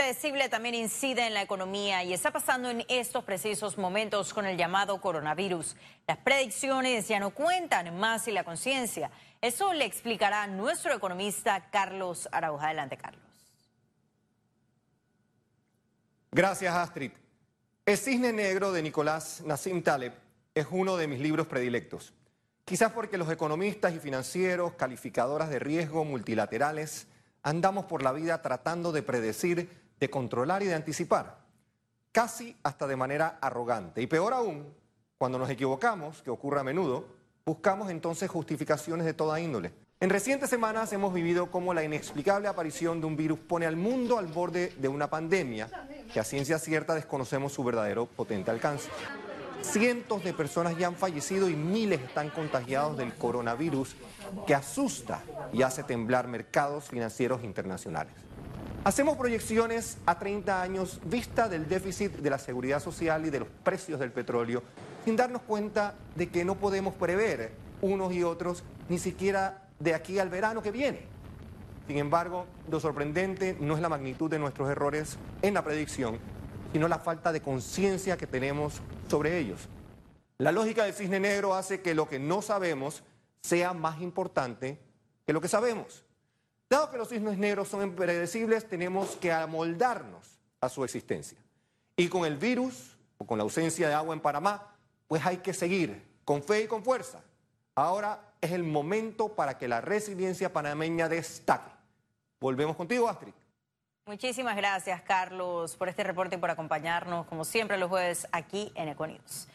impredecible también incide en la economía y está pasando en estos precisos momentos con el llamado coronavirus. Las predicciones ya no cuentan más y la conciencia. Eso le explicará nuestro economista Carlos Arauja. Adelante, Carlos. Gracias, Astrid. El cisne negro de Nicolás Nassim Taleb es uno de mis libros predilectos. Quizás porque los economistas y financieros, calificadoras de riesgo multilaterales, andamos por la vida tratando de predecir, de controlar y de anticipar, casi hasta de manera arrogante. Y peor aún, cuando nos equivocamos, que ocurre a menudo, buscamos entonces justificaciones de toda índole. En recientes semanas hemos vivido cómo la inexplicable aparición de un virus pone al mundo al borde de una pandemia que a ciencia cierta desconocemos su verdadero potente alcance. Cientos de personas ya han fallecido y miles están contagiados del coronavirus que asusta y hace temblar mercados financieros internacionales. Hacemos proyecciones a 30 años vista del déficit de la seguridad social y de los precios del petróleo, sin darnos cuenta de que no podemos prever unos y otros ni siquiera de aquí al verano que viene. Sin embargo, lo sorprendente no es la magnitud de nuestros errores en la predicción, sino la falta de conciencia que tenemos sobre ellos. La lógica del cisne negro hace que lo que no sabemos sea más importante que lo que sabemos. Dado que los cisnes negros son impredecibles, tenemos que amoldarnos a su existencia. Y con el virus o con la ausencia de agua en Panamá, pues hay que seguir con fe y con fuerza. Ahora es el momento para que la resiliencia panameña destaque. Volvemos contigo, Astrid. Muchísimas gracias, Carlos, por este reporte y por acompañarnos, como siempre, los jueves aquí en Econius.